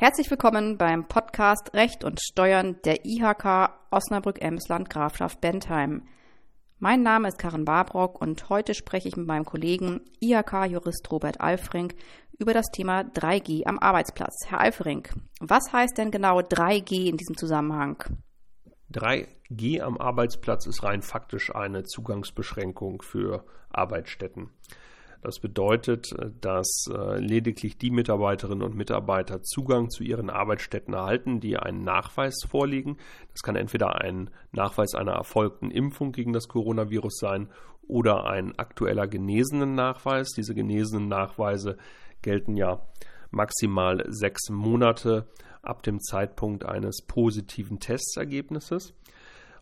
Herzlich willkommen beim Podcast Recht und Steuern der IHK Osnabrück-Emsland Grafschaft Bentheim. Mein Name ist Karin Barbrock und heute spreche ich mit meinem Kollegen IHK-Jurist Robert Alfrink über das Thema 3G am Arbeitsplatz. Herr Alfrink, was heißt denn genau 3G in diesem Zusammenhang? 3G am Arbeitsplatz ist rein faktisch eine Zugangsbeschränkung für Arbeitsstätten. Das bedeutet, dass äh, lediglich die Mitarbeiterinnen und Mitarbeiter Zugang zu ihren Arbeitsstätten erhalten, die einen Nachweis vorlegen. Das kann entweder ein Nachweis einer erfolgten Impfung gegen das Coronavirus sein oder ein aktueller genesenen Nachweis. Diese genesenen Nachweise gelten ja maximal sechs Monate ab dem Zeitpunkt eines positiven Testergebnisses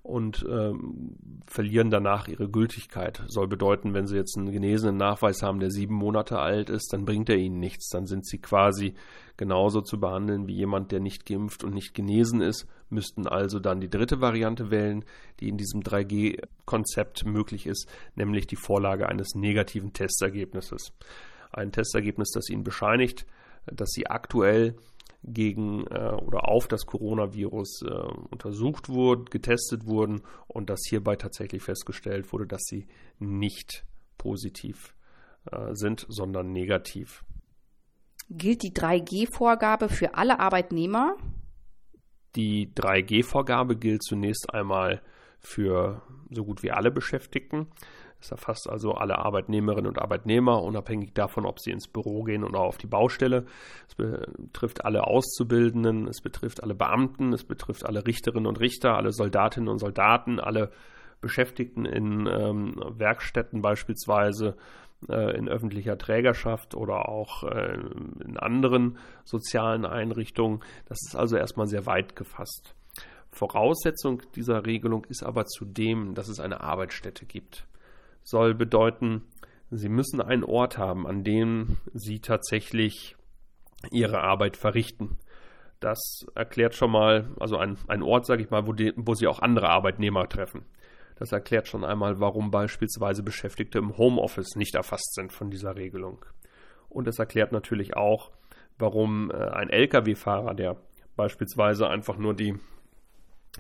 und ähm, verlieren danach ihre Gültigkeit. Soll bedeuten, wenn Sie jetzt einen genesenen Nachweis haben, der sieben Monate alt ist, dann bringt er Ihnen nichts. Dann sind Sie quasi genauso zu behandeln wie jemand, der nicht geimpft und nicht genesen ist, müssten also dann die dritte Variante wählen, die in diesem 3G-Konzept möglich ist, nämlich die Vorlage eines negativen Testergebnisses. Ein Testergebnis, das Ihnen bescheinigt, dass Sie aktuell gegen äh, oder auf das Coronavirus äh, untersucht wurden, getestet wurden und dass hierbei tatsächlich festgestellt wurde, dass sie nicht positiv äh, sind, sondern negativ. Gilt die 3G-Vorgabe für alle Arbeitnehmer? Die 3G-Vorgabe gilt zunächst einmal für so gut wie alle Beschäftigten. Es erfasst also alle Arbeitnehmerinnen und Arbeitnehmer, unabhängig davon, ob sie ins Büro gehen oder auf die Baustelle. Es betrifft alle Auszubildenden, es betrifft alle Beamten, es betrifft alle Richterinnen und Richter, alle Soldatinnen und Soldaten, alle Beschäftigten in ähm, Werkstätten beispielsweise, äh, in öffentlicher Trägerschaft oder auch äh, in anderen sozialen Einrichtungen. Das ist also erstmal sehr weit gefasst. Voraussetzung dieser Regelung ist aber zudem, dass es eine Arbeitsstätte gibt soll bedeuten, sie müssen einen Ort haben, an dem sie tatsächlich ihre Arbeit verrichten. Das erklärt schon mal, also ein, ein Ort, sage ich mal, wo, die, wo sie auch andere Arbeitnehmer treffen. Das erklärt schon einmal, warum beispielsweise Beschäftigte im Homeoffice nicht erfasst sind von dieser Regelung. Und es erklärt natürlich auch, warum äh, ein Lkw-Fahrer, der beispielsweise einfach nur die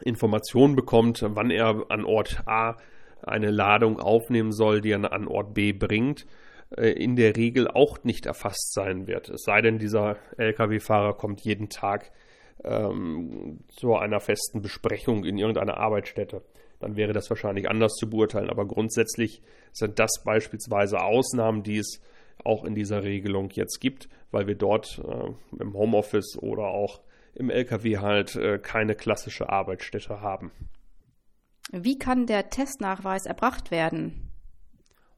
Information bekommt, wann er an Ort A eine Ladung aufnehmen soll, die er an Ort B bringt, äh, in der Regel auch nicht erfasst sein wird. Es sei denn, dieser Lkw-Fahrer kommt jeden Tag ähm, zu einer festen Besprechung in irgendeiner Arbeitsstätte. Dann wäre das wahrscheinlich anders zu beurteilen. Aber grundsätzlich sind das beispielsweise Ausnahmen, die es auch in dieser Regelung jetzt gibt, weil wir dort äh, im Homeoffice oder auch im Lkw halt äh, keine klassische Arbeitsstätte haben. Wie kann der Testnachweis erbracht werden?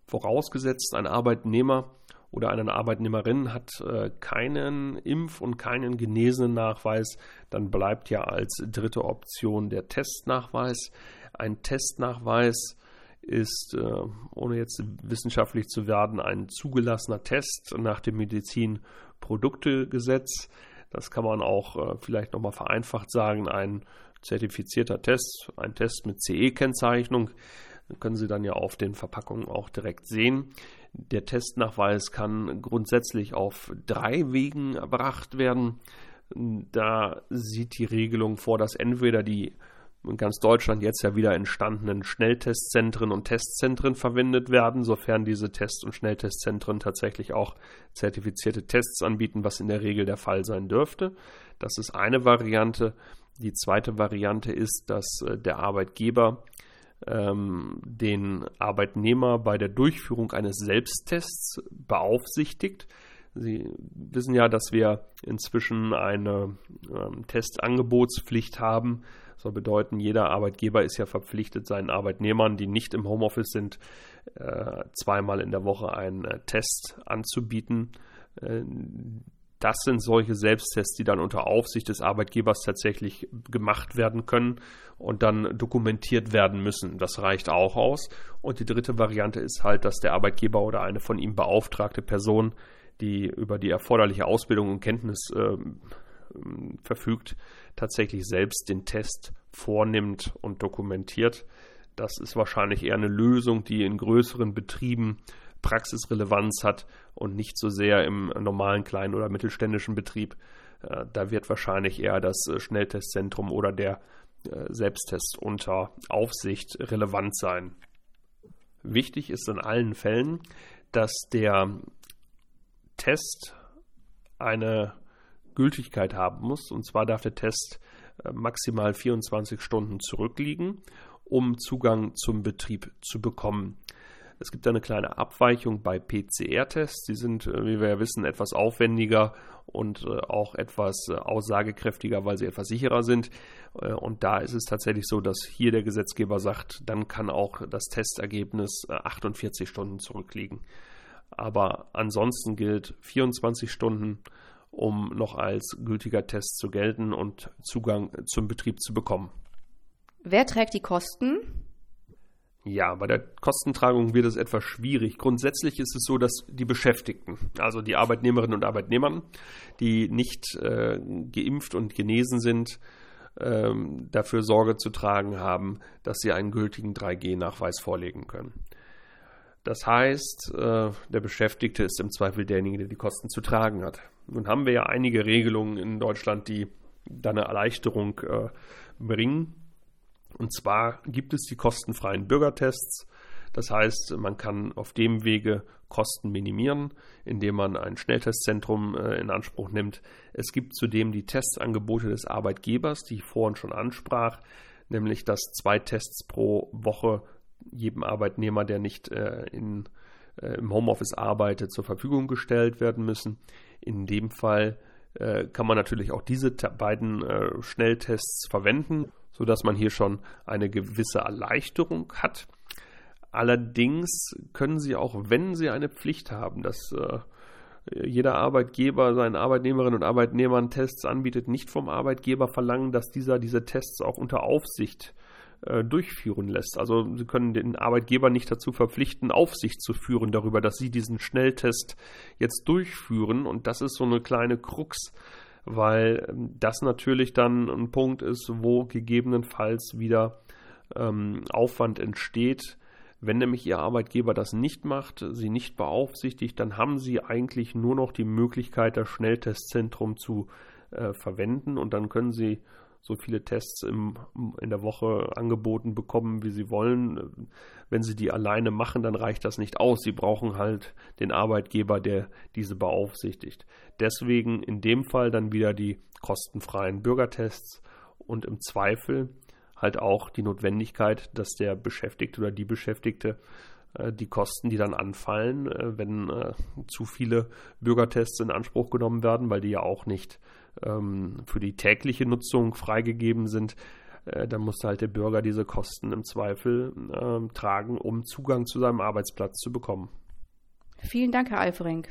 Vorausgesetzt, ein Arbeitnehmer oder eine Arbeitnehmerin hat äh, keinen Impf- und keinen genesenen Nachweis, dann bleibt ja als dritte Option der Testnachweis. Ein Testnachweis ist, äh, ohne jetzt wissenschaftlich zu werden, ein zugelassener Test nach dem Medizinproduktegesetz. Das kann man auch äh, vielleicht nochmal vereinfacht sagen, ein zertifizierter Test, ein Test mit CE-Kennzeichnung. Können Sie dann ja auf den Verpackungen auch direkt sehen. Der Testnachweis kann grundsätzlich auf drei Wegen erbracht werden. Da sieht die Regelung vor, dass entweder die in ganz Deutschland jetzt ja wieder entstandenen Schnelltestzentren und Testzentren verwendet werden, sofern diese Test- und Schnelltestzentren tatsächlich auch zertifizierte Tests anbieten, was in der Regel der Fall sein dürfte. Das ist eine Variante. Die zweite Variante ist, dass äh, der Arbeitgeber ähm, den Arbeitnehmer bei der Durchführung eines Selbsttests beaufsichtigt. Sie wissen ja, dass wir inzwischen eine ähm, Testangebotspflicht haben. Das soll bedeuten, jeder Arbeitgeber ist ja verpflichtet, seinen Arbeitnehmern, die nicht im Homeoffice sind, äh, zweimal in der Woche einen äh, Test anzubieten. Äh, das sind solche Selbsttests, die dann unter Aufsicht des Arbeitgebers tatsächlich gemacht werden können und dann dokumentiert werden müssen. Das reicht auch aus. Und die dritte Variante ist halt, dass der Arbeitgeber oder eine von ihm beauftragte Person, die über die erforderliche Ausbildung und Kenntnis äh, verfügt, tatsächlich selbst den Test vornimmt und dokumentiert. Das ist wahrscheinlich eher eine Lösung, die in größeren Betrieben Praxisrelevanz hat und nicht so sehr im normalen kleinen oder mittelständischen Betrieb. Äh, da wird wahrscheinlich eher das äh, Schnelltestzentrum oder der äh, Selbsttest unter Aufsicht relevant sein. Wichtig ist in allen Fällen, dass der Test eine Gültigkeit haben muss. Und zwar darf der Test maximal 24 Stunden zurückliegen, um Zugang zum Betrieb zu bekommen. Es gibt eine kleine Abweichung bei PCR-Tests. Die sind, äh, wie wir ja wissen, etwas aufwendiger und äh, auch etwas äh, aussagekräftiger, weil sie etwas sicherer sind. Und da ist es tatsächlich so, dass hier der Gesetzgeber sagt, dann kann auch das Testergebnis 48 Stunden zurückliegen. Aber ansonsten gilt 24 Stunden, um noch als gültiger Test zu gelten und Zugang zum Betrieb zu bekommen. Wer trägt die Kosten? Ja, bei der Kostentragung wird es etwas schwierig. Grundsätzlich ist es so, dass die Beschäftigten, also die Arbeitnehmerinnen und Arbeitnehmer, die nicht äh, geimpft und genesen sind, ähm, dafür Sorge zu tragen haben, dass sie einen gültigen 3G-Nachweis vorlegen können. Das heißt, äh, der Beschäftigte ist im Zweifel derjenige, der die Kosten zu tragen hat. Nun haben wir ja einige Regelungen in Deutschland, die da eine Erleichterung äh, bringen. Und zwar gibt es die kostenfreien Bürgertests. Das heißt, man kann auf dem Wege Kosten minimieren, indem man ein Schnelltestzentrum äh, in Anspruch nimmt. Es gibt zudem die Testangebote des Arbeitgebers, die ich vorhin schon ansprach, nämlich dass zwei Tests pro Woche jedem Arbeitnehmer, der nicht äh, in, äh, im Homeoffice arbeitet, zur Verfügung gestellt werden müssen. In dem Fall kann man natürlich auch diese beiden Schnelltests verwenden sodass man hier schon eine gewisse Erleichterung hat. Allerdings können Sie auch, wenn Sie eine Pflicht haben, dass äh, jeder Arbeitgeber seinen Arbeitnehmerinnen und Arbeitnehmern Tests anbietet, nicht vom Arbeitgeber verlangen, dass dieser diese Tests auch unter Aufsicht äh, durchführen lässt. Also Sie können den Arbeitgeber nicht dazu verpflichten, Aufsicht zu führen darüber, dass Sie diesen Schnelltest jetzt durchführen. Und das ist so eine kleine Krux weil ähm, das natürlich dann ein Punkt ist, wo gegebenenfalls wieder ähm, Aufwand entsteht. Wenn nämlich Ihr Arbeitgeber das nicht macht, Sie nicht beaufsichtigt, dann haben Sie eigentlich nur noch die Möglichkeit, das Schnelltestzentrum zu äh, verwenden und dann können Sie so viele Tests im, in der Woche angeboten bekommen, wie sie wollen. Wenn sie die alleine machen, dann reicht das nicht aus. Sie brauchen halt den Arbeitgeber, der diese beaufsichtigt. Deswegen in dem Fall dann wieder die kostenfreien Bürgertests und im Zweifel halt auch die Notwendigkeit, dass der Beschäftigte oder die Beschäftigte äh, die Kosten, die dann anfallen, äh, wenn äh, zu viele Bürgertests in Anspruch genommen werden, weil die ja auch nicht ähm, für die tägliche Nutzung freigegeben sind, äh, dann muss halt der Bürger diese Kosten im Zweifel äh, tragen, um Zugang zu seinem Arbeitsplatz zu bekommen. Vielen Dank, Herr Alfering.